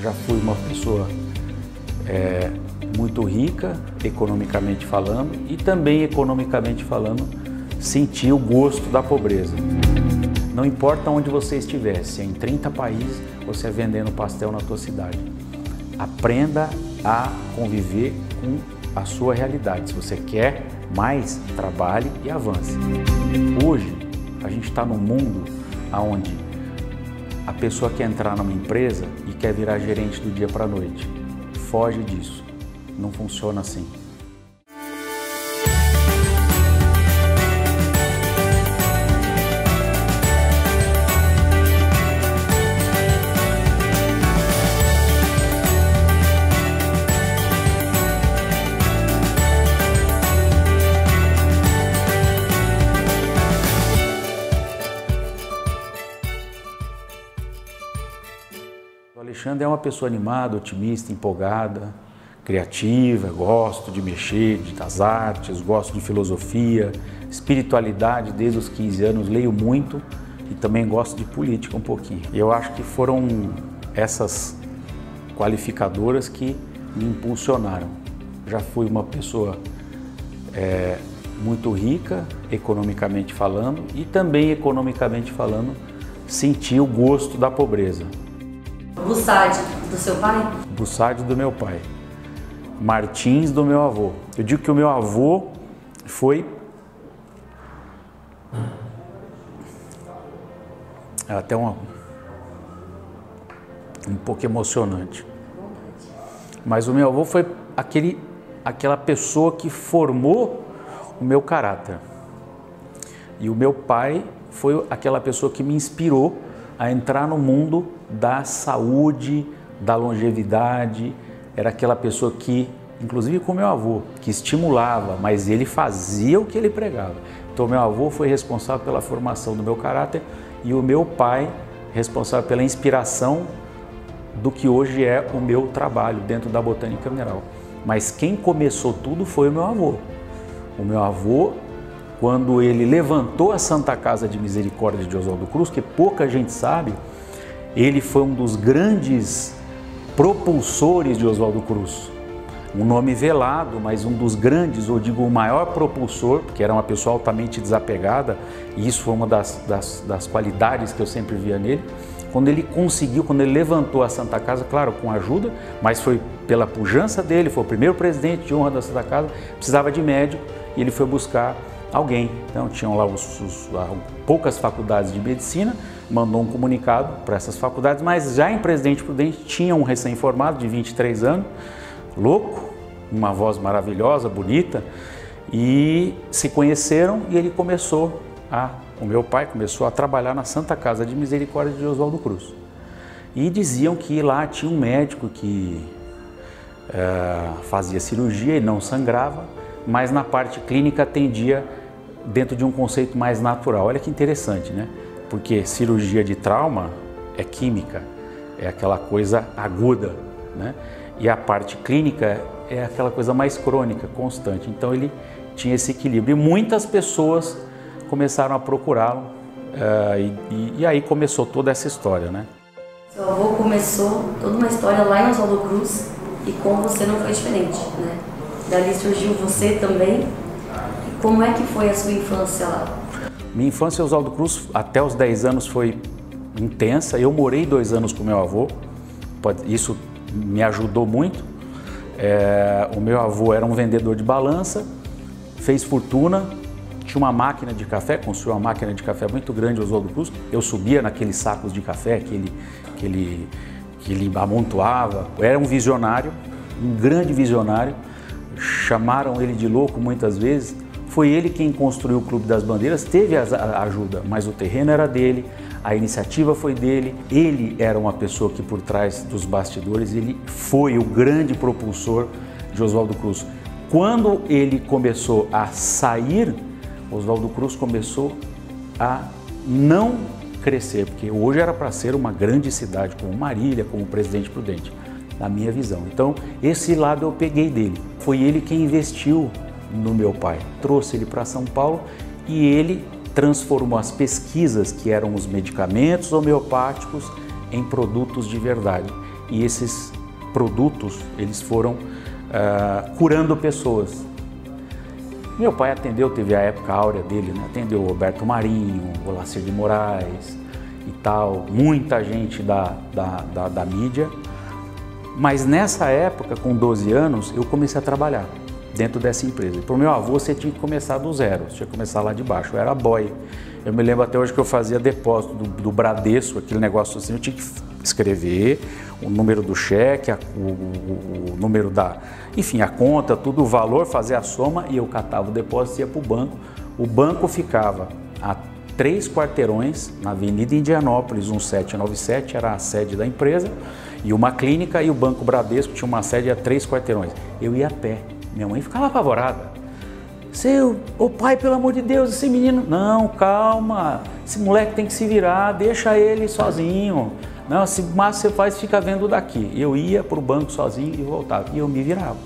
Já fui uma pessoa é, muito rica, economicamente falando, e também economicamente falando, senti o gosto da pobreza. Não importa onde você estiver, se é em 30 países se é vendendo pastel na tua cidade. Aprenda a conviver com a sua realidade. Se você quer mais, trabalhe e avance. Hoje, a gente está num mundo onde a pessoa quer entrar numa empresa quer virar gerente do dia para a noite. Foge disso. Não funciona assim. Alexandre é uma pessoa animada, otimista, empolgada, criativa, gosto de mexer das artes, gosto de filosofia, espiritualidade desde os 15 anos, leio muito e também gosto de política um pouquinho. Eu acho que foram essas qualificadoras que me impulsionaram. Já fui uma pessoa é, muito rica, economicamente falando, e também economicamente falando, senti o gosto da pobreza. Bussard, do seu pai? Bussard, do meu pai. Martins, do meu avô. Eu digo que o meu avô foi. É até uma, um pouco emocionante. Mas o meu avô foi aquele, aquela pessoa que formou o meu caráter. E o meu pai foi aquela pessoa que me inspirou a entrar no mundo da saúde, da longevidade. Era aquela pessoa que, inclusive com meu avô, que estimulava, mas ele fazia o que ele pregava. Então, meu avô foi responsável pela formação do meu caráter e o meu pai responsável pela inspiração do que hoje é o meu trabalho dentro da botânica mineral. Mas quem começou tudo foi o meu avô. O meu avô quando ele levantou a Santa Casa de Misericórdia de Oswaldo Cruz, que pouca gente sabe, ele foi um dos grandes propulsores de Oswaldo Cruz. Um nome velado, mas um dos grandes, ou digo o maior propulsor, porque era uma pessoa altamente desapegada, e isso foi uma das, das, das qualidades que eu sempre via nele. Quando ele conseguiu, quando ele levantou a Santa Casa, claro, com ajuda, mas foi pela pujança dele, foi o primeiro presidente de honra da Santa Casa, precisava de médico, e ele foi buscar alguém. Então, tinham lá os, os, poucas faculdades de medicina, mandou um comunicado para essas faculdades, mas já em Presidente Prudente tinha um recém-formado de 23 anos, louco, uma voz maravilhosa, bonita, e se conheceram e ele começou a, o meu pai começou a trabalhar na Santa Casa de Misericórdia de Oswaldo Cruz. E diziam que lá tinha um médico que é, fazia cirurgia e não sangrava, mas na parte clínica atendia dentro de um conceito mais natural. Olha que interessante, né? Porque cirurgia de trauma é química, é aquela coisa aguda, né? E a parte clínica é aquela coisa mais crônica, constante. Então ele tinha esse equilíbrio. E muitas pessoas começaram a procurá-lo uh, e, e, e, aí começou toda essa história, né? Seu avô começou toda uma história lá em Oswaldo Cruz e com você não foi diferente, né? Dali surgiu você também como é que foi a sua infância lá? Minha infância Oswaldo Cruz, até os 10 anos, foi intensa. Eu morei dois anos com meu avô, isso me ajudou muito. É, o meu avô era um vendedor de balança, fez fortuna, tinha uma máquina de café, construiu uma máquina de café muito grande Oswaldo Cruz. Eu subia naqueles sacos de café que ele, que ele, que ele amontoava. Era um visionário, um grande visionário. Chamaram ele de louco muitas vezes, foi ele quem construiu o Clube das Bandeiras, teve a ajuda, mas o terreno era dele, a iniciativa foi dele, ele era uma pessoa que por trás dos bastidores, ele foi o grande propulsor de Oswaldo Cruz. Quando ele começou a sair, Oswaldo Cruz começou a não crescer, porque hoje era para ser uma grande cidade como Marília, como Presidente Prudente, na minha visão. Então, esse lado eu peguei dele. Foi ele quem investiu no meu pai. Trouxe ele para São Paulo e ele transformou as pesquisas, que eram os medicamentos homeopáticos, em produtos de verdade. e esses produtos eles foram uh, curando pessoas. Meu pai atendeu, teve a época áurea dele, né? atendeu Roberto Marinho, o Lacir de Moraes e tal, muita gente da, da, da, da mídia. Mas nessa época, com 12 anos, eu comecei a trabalhar dentro dessa empresa. Para o meu avô, você tinha que começar do zero, você tinha que começar lá de baixo. Eu era boy. Eu me lembro até hoje que eu fazia depósito do, do Bradesco, aquele negócio assim, eu tinha que escrever o número do cheque, a, o, o, número da, enfim, a conta, tudo, o valor, fazer a soma e eu catava o depósito e ia para o banco. O banco ficava a três quarteirões na Avenida Indianópolis, 1797, era a sede da empresa, e uma clínica e o Banco Bradesco tinha uma sede a três quarteirões. Eu ia a pé. Minha mãe ficava apavorada. Seu, ô pai, pelo amor de Deus, esse menino. Não, calma. Esse moleque tem que se virar, deixa ele sozinho. Não, se mais você faz, fica vendo daqui. Eu ia para o banco sozinho e voltava. E eu me virava.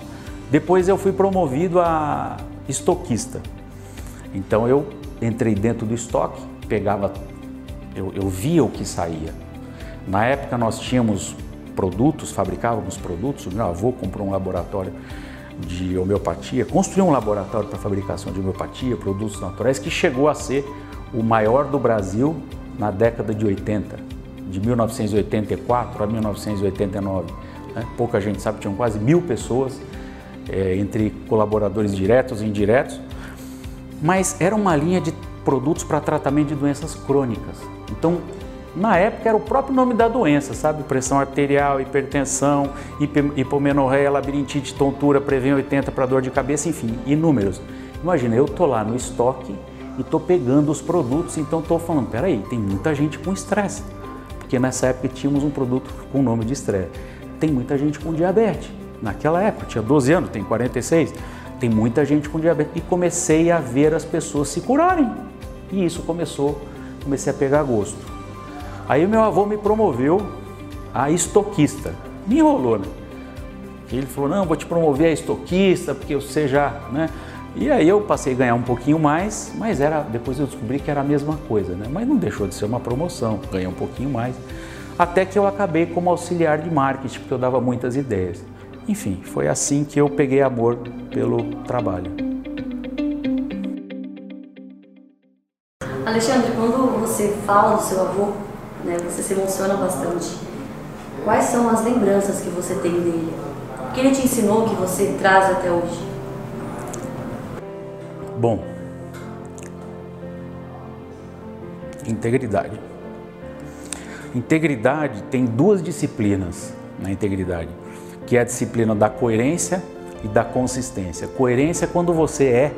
Depois eu fui promovido a estoquista. Então eu entrei dentro do estoque, pegava, eu, eu via o que saía. Na época nós tínhamos produtos, fabricávamos produtos. O meu avô comprou um laboratório de homeopatia, construiu um laboratório para fabricação de homeopatia, produtos naturais, que chegou a ser o maior do Brasil na década de 80, de 1984 a 1989. Né? Pouca gente sabe, tinham quase mil pessoas, é, entre colaboradores diretos e indiretos, mas era uma linha de produtos para tratamento de doenças crônicas. Então, na época era o próprio nome da doença, sabe? Pressão arterial, hipertensão, hipomenorreia, labirintite, tontura, prevém 80 para dor de cabeça, enfim, inúmeros. Imagina, eu tô lá no estoque e tô pegando os produtos, então tô falando, peraí, tem muita gente com estresse, porque nessa época tínhamos um produto com nome de estresse. Tem muita gente com diabetes. Naquela época, tinha 12 anos, tem 46, tem muita gente com diabetes. E comecei a ver as pessoas se curarem. E isso começou, comecei a pegar gosto. Aí meu avô me promoveu a estoquista. Me enrolou, né? Ele falou, não, vou te promover a estoquista, porque você já, né? E aí eu passei a ganhar um pouquinho mais, mas era depois eu descobri que era a mesma coisa, né? Mas não deixou de ser uma promoção, ganhei um pouquinho mais. Até que eu acabei como auxiliar de marketing, porque eu dava muitas ideias. Enfim, foi assim que eu peguei amor pelo trabalho. Alexandre, quando você fala do seu avô, né? Você se emociona bastante. Quais são as lembranças que você tem dele? O que ele te ensinou que você traz até hoje? Bom, integridade. Integridade tem duas disciplinas na integridade, que é a disciplina da coerência e da consistência. Coerência é quando você é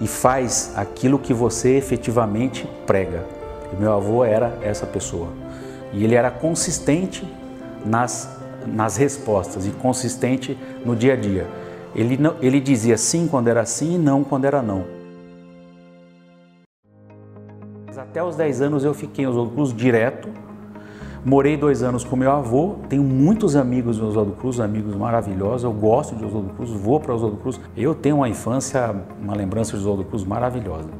e faz aquilo que você efetivamente prega. E meu avô era essa pessoa. E ele era consistente nas, nas respostas e consistente no dia a dia. Ele, não, ele dizia sim quando era sim e não quando era não. Até os 10 anos eu fiquei em Oswaldo Cruz direto. Morei dois anos com meu avô, tenho muitos amigos em Oswaldo Cruz, amigos maravilhosos, eu gosto de Oswaldo Cruz, vou para Oswaldo Cruz. Eu tenho uma infância, uma lembrança de Oswaldo Cruz maravilhosa.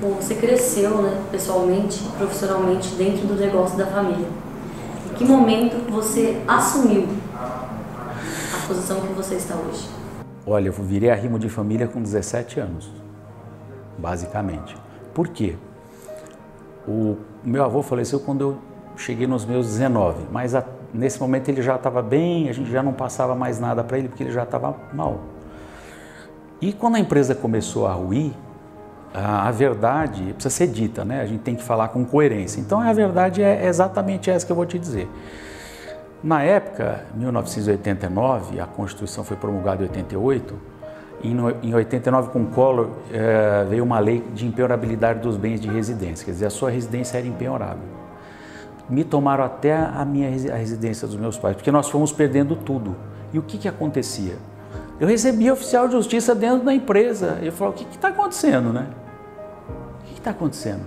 Você cresceu, né, pessoalmente, profissionalmente, dentro do negócio da família. Em que momento você assumiu a posição que você está hoje? Olha, eu virei arrimo de família com 17 anos, basicamente. Por quê? O meu avô faleceu quando eu cheguei nos meus 19, mas a, nesse momento ele já estava bem, a gente já não passava mais nada para ele porque ele já estava mal. E quando a empresa começou a ruir, a verdade precisa ser dita, né? A gente tem que falar com coerência. Então a verdade é exatamente essa que eu vou te dizer. Na época, 1989, a Constituição foi promulgada em 88, e em 89 com Collor é, veio uma lei de impenhorabilidade dos bens de residência, quer dizer, a sua residência era impenhorável. Me tomaram até a minha a residência dos meus pais, porque nós fomos perdendo tudo. E o que, que acontecia? Eu recebia oficial de justiça dentro da empresa. Eu falava, o que está acontecendo, né? Está acontecendo?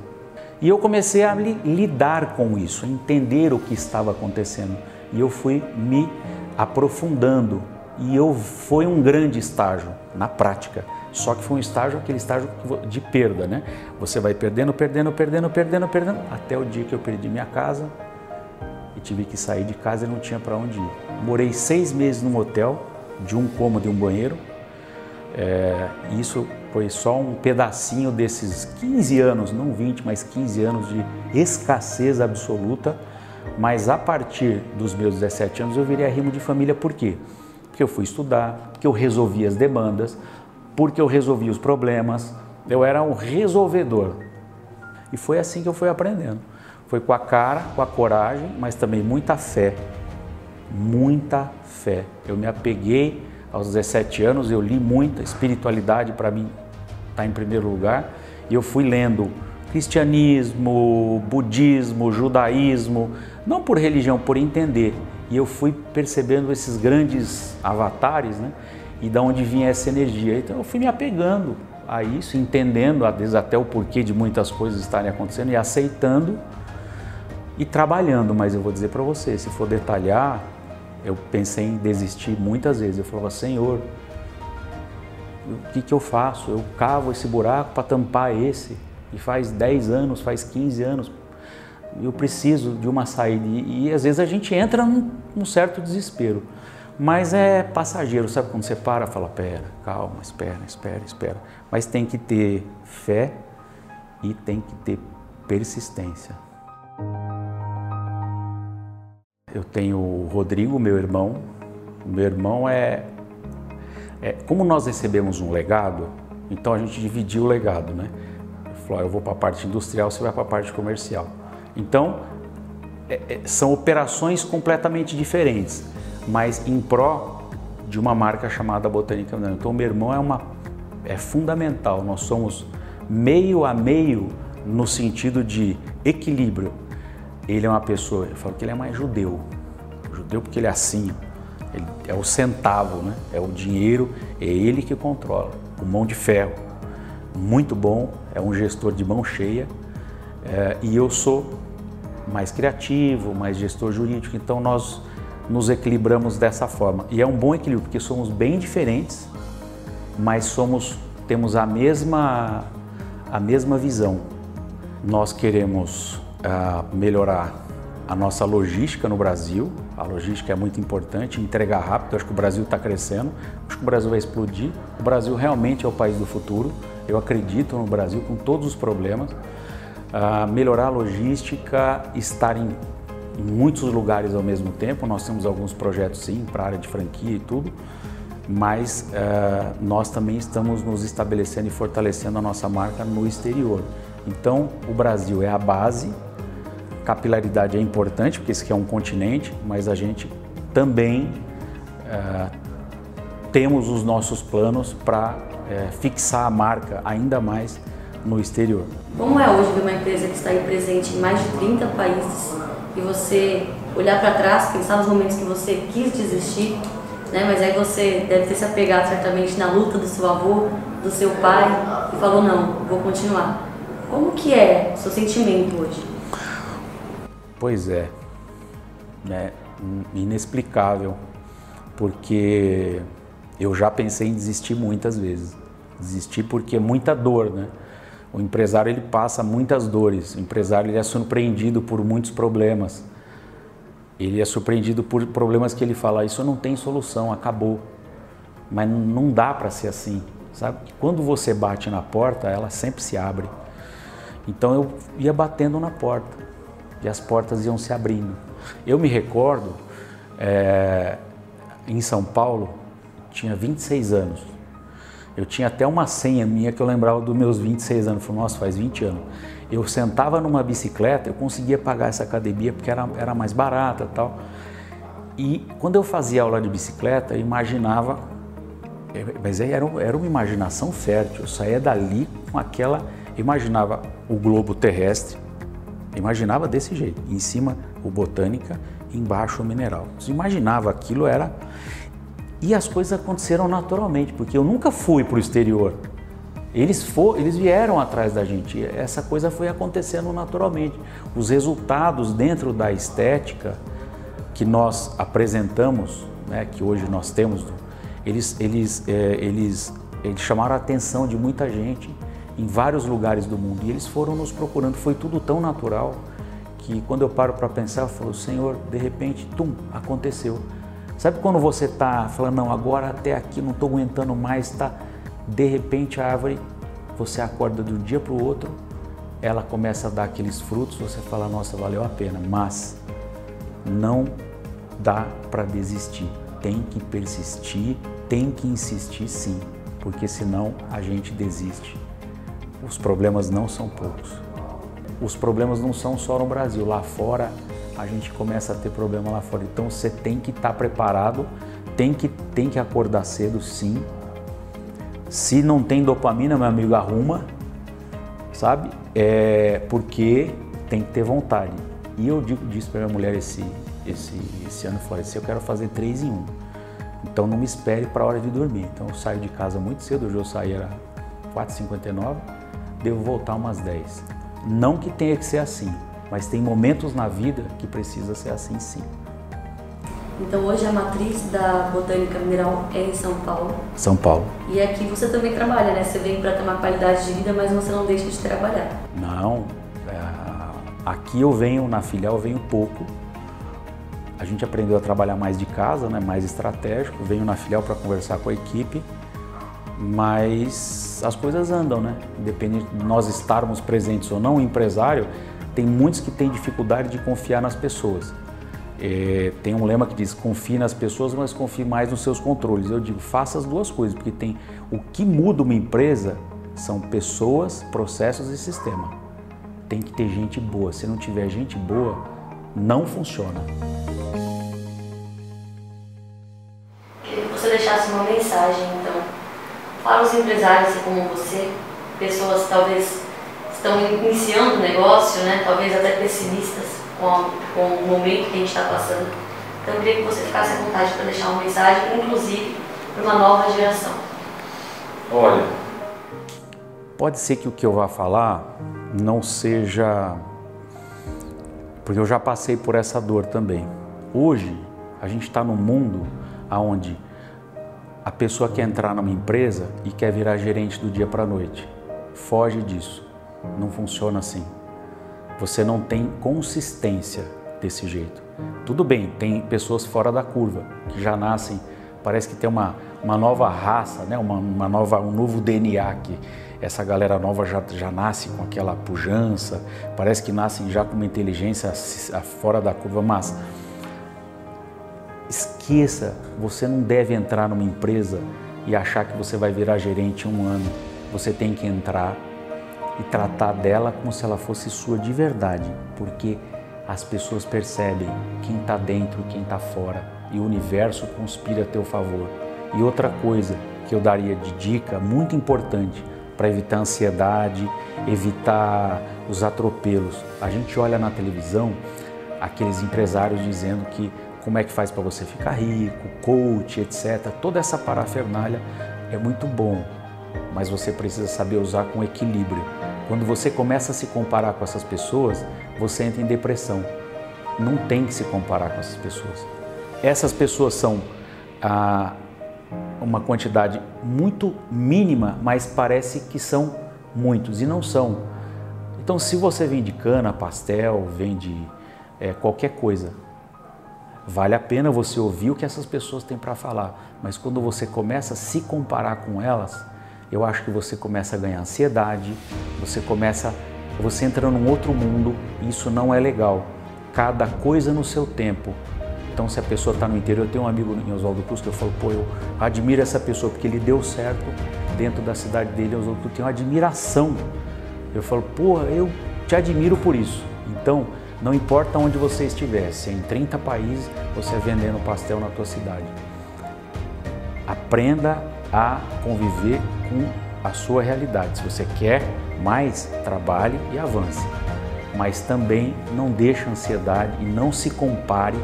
E eu comecei a li lidar com isso, a entender o que estava acontecendo. E eu fui me aprofundando. E eu foi um grande estágio na prática. Só que foi um estágio, aquele estágio de perda, né? Você vai perdendo, perdendo, perdendo, perdendo, perdendo, até o dia que eu perdi minha casa e tive que sair de casa e não tinha para onde ir. Morei seis meses num hotel, de um cômodo e um banheiro. É, isso foi só um pedacinho desses 15 anos, não 20, mas 15 anos de escassez absoluta. Mas a partir dos meus 17 anos eu virei arrimo de família, por quê? Porque eu fui estudar, porque eu resolvi as demandas, porque eu resolvi os problemas, eu era um resolvedor. E foi assim que eu fui aprendendo. Foi com a cara, com a coragem, mas também muita fé. Muita fé. Eu me apeguei aos 17 anos, eu li muita espiritualidade para mim estar tá em primeiro lugar, e eu fui lendo cristianismo, budismo, judaísmo, não por religião, por entender. E eu fui percebendo esses grandes avatares, né? E da onde vinha essa energia. Então eu fui me apegando a isso, entendendo às vezes até o porquê de muitas coisas estarem acontecendo e aceitando e trabalhando. Mas eu vou dizer para você, se for detalhar, eu pensei em desistir muitas vezes. Eu falava, Senhor, o que, que eu faço? Eu cavo esse buraco para tampar esse. E faz 10 anos, faz 15 anos. Eu preciso de uma saída. E, e às vezes a gente entra num, num, certo desespero. Mas é passageiro, sabe quando você para, fala, pera, calma, espera, espera, espera. Mas tem que ter fé e tem que ter persistência. Eu tenho o Rodrigo, meu irmão. Meu irmão é, é como nós recebemos um legado, então a gente dividiu o legado, né? Falou, eu vou para a parte industrial, você vai para a parte comercial. Então é, é, são operações completamente diferentes, mas em pró de uma marca chamada Botânica Então meu irmão é uma é fundamental. Nós somos meio a meio no sentido de equilíbrio ele é uma pessoa, eu falo que ele é mais judeu. Judeu porque ele é assim, ele é o centavo, né? é o dinheiro, é ele que controla, o mão de ferro. Muito bom, é um gestor de mão cheia é, e eu sou mais criativo, mais gestor jurídico, então nós nos equilibramos dessa forma. E é um bom equilíbrio, porque somos bem diferentes, mas somos temos a mesma a mesma visão. Nós queremos melhorar a nossa logística no Brasil. A logística é muito importante, entregar rápido. Acho que o Brasil está crescendo, acho que o Brasil vai explodir. O Brasil realmente é o país do futuro. Eu acredito no Brasil com todos os problemas. Uh, melhorar a logística, estar em, em muitos lugares ao mesmo tempo. Nós temos alguns projetos sim para a área de franquia e tudo, mas uh, nós também estamos nos estabelecendo e fortalecendo a nossa marca no exterior. Então, o Brasil é a base Capilaridade é importante, porque esse aqui é um continente, mas a gente também é, temos os nossos planos para é, fixar a marca ainda mais no exterior. Como é hoje ver uma empresa que está aí presente em mais de 30 países e você olhar para trás, pensar nos momentos que você quis desistir, né? mas aí você deve ter se apegado certamente na luta do seu avô, do seu pai e falou não, vou continuar. Como que é o seu sentimento hoje? Pois é, né? inexplicável, porque eu já pensei em desistir muitas vezes. Desistir porque é muita dor, né? O empresário ele passa muitas dores, o empresário ele é surpreendido por muitos problemas. Ele é surpreendido por problemas que ele fala, isso não tem solução, acabou. Mas não dá para ser assim, sabe? Quando você bate na porta, ela sempre se abre. Então eu ia batendo na porta e as portas iam se abrindo. Eu me recordo, é, em São Paulo, tinha 26 anos. Eu tinha até uma senha minha que eu lembrava dos meus 26 anos. Eu falei, nossa, faz 20 anos. Eu sentava numa bicicleta, eu conseguia pagar essa academia porque era, era mais barata tal. E quando eu fazia aula de bicicleta, eu imaginava, é, mas era, era uma imaginação fértil. Eu saía dali com aquela, imaginava o globo terrestre, Imaginava desse jeito, em cima o botânica, embaixo o mineral. Imaginava aquilo era e as coisas aconteceram naturalmente, porque eu nunca fui para o exterior. Eles, for, eles vieram atrás da gente, essa coisa foi acontecendo naturalmente. Os resultados dentro da estética que nós apresentamos, né, que hoje nós temos, eles, eles, é, eles, eles chamaram a atenção de muita gente em vários lugares do mundo e eles foram nos procurando. Foi tudo tão natural que quando eu paro para pensar, eu falo, Senhor, de repente, tum, aconteceu. Sabe quando você está falando, não, agora até aqui não estou aguentando mais, tá? De repente a árvore, você acorda de um dia para o outro, ela começa a dar aqueles frutos, você fala, nossa, valeu a pena, mas não dá para desistir. Tem que persistir, tem que insistir sim, porque senão a gente desiste. Os problemas não são poucos. Os problemas não são só no Brasil, lá fora a gente começa a ter problema lá fora. Então você tem que estar tá preparado, tem que, tem que acordar cedo sim. Se não tem dopamina, meu amigo, arruma, sabe? É porque tem que ter vontade. E eu digo, disse para minha mulher esse, esse, esse ano, falei assim, eu quero fazer três em um. Então não me espere para a hora de dormir. Então eu saio de casa muito cedo, hoje eu saí era 4h59, devo voltar umas 10. Não que tenha que ser assim, mas tem momentos na vida que precisa ser assim sim. Então hoje a matriz da Botânica Mineral é em São Paulo. São Paulo. E aqui você também trabalha, né? Você vem para ter uma qualidade de vida, mas você não deixa de trabalhar. Não. É, aqui eu venho, na filial eu venho pouco. A gente aprendeu a trabalhar mais de casa, né? mais estratégico. Venho na filial para conversar com a equipe, mas as coisas andam, né? Independente de nós estarmos presentes ou não, o empresário tem muitos que têm dificuldade de confiar nas pessoas. É, tem um lema que diz: confie nas pessoas, mas confie mais nos seus controles. Eu digo: faça as duas coisas, porque tem o que muda uma empresa são pessoas, processos e sistema. Tem que ter gente boa. Se não tiver gente boa, não funciona. Queria que você deixasse uma mensagem, para os empresários como você, pessoas talvez estão iniciando o negócio, né? talvez até pessimistas com, a, com o momento que a gente está passando. Então eu queria que você ficasse à vontade para deixar uma mensagem, inclusive para uma nova geração. Olha, pode ser que o que eu vá falar não seja. Porque eu já passei por essa dor também. Hoje, a gente está num mundo onde a pessoa quer entrar numa empresa e quer virar gerente do dia para a noite. Foge disso. Não funciona assim você não tem consistência desse jeito. Tudo bem, tem pessoas fora da curva que já nascem, parece que tem uma, uma nova raça, né? uma, uma nova, um novo DNA que essa galera nova já, já nasce com aquela pujança, parece que nascem já com uma inteligência fora da curva, mas esqueça, você não deve entrar numa empresa e achar que você vai virar gerente em um ano. Você tem que entrar e tratar dela como se ela fosse sua de verdade, porque as pessoas percebem quem está dentro e quem está fora e o universo conspira a teu favor. E outra coisa que eu daria de dica muito importante para evitar ansiedade, evitar os atropelos. A gente olha na televisão aqueles empresários dizendo que como é que faz para você ficar rico, coach, etc. Toda essa parafernália é muito bom, mas você precisa saber usar com equilíbrio. Quando você começa a se comparar com essas pessoas, você entra em depressão. Não tem que se comparar com essas pessoas. Essas pessoas são ah, uma quantidade muito mínima, mas parece que são muitos e não são. Então, se você vende cana, pastel, vende é, qualquer coisa, vale a pena você ouvir o que essas pessoas têm para falar. Mas quando você começa a se comparar com elas, eu acho que você começa a ganhar ansiedade, você começa, você entra num outro mundo e isso não é legal. Cada coisa no seu tempo. Então, se a pessoa está no interior, eu tenho um amigo em Oswaldo Cruz que eu falo, pô, eu admiro essa pessoa porque ele deu certo dentro da cidade dele, Oswaldo Cruz, tenho uma admiração. Eu falo, pô, eu te admiro por isso. Então, não importa onde você estiver, se é em 30 países, você é vendendo pastel na tua cidade. Aprenda a conviver com a sua realidade. Se você quer mais, trabalhe e avance. Mas também não deixe ansiedade e não se compare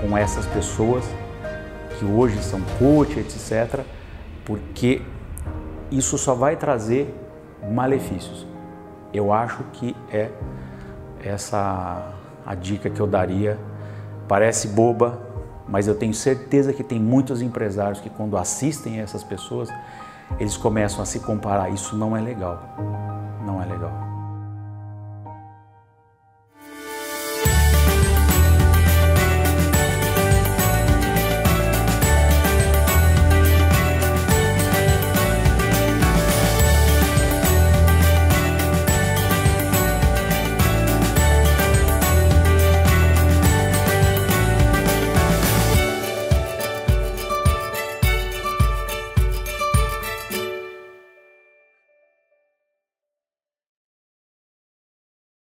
com essas pessoas que hoje são coach, etc., porque isso só vai trazer malefícios. Eu acho que é essa a dica que eu daria. Parece boba, mas eu tenho certeza que tem muitos empresários que quando assistem essas pessoas, eles começam a se comparar. Isso não é legal. Não é legal.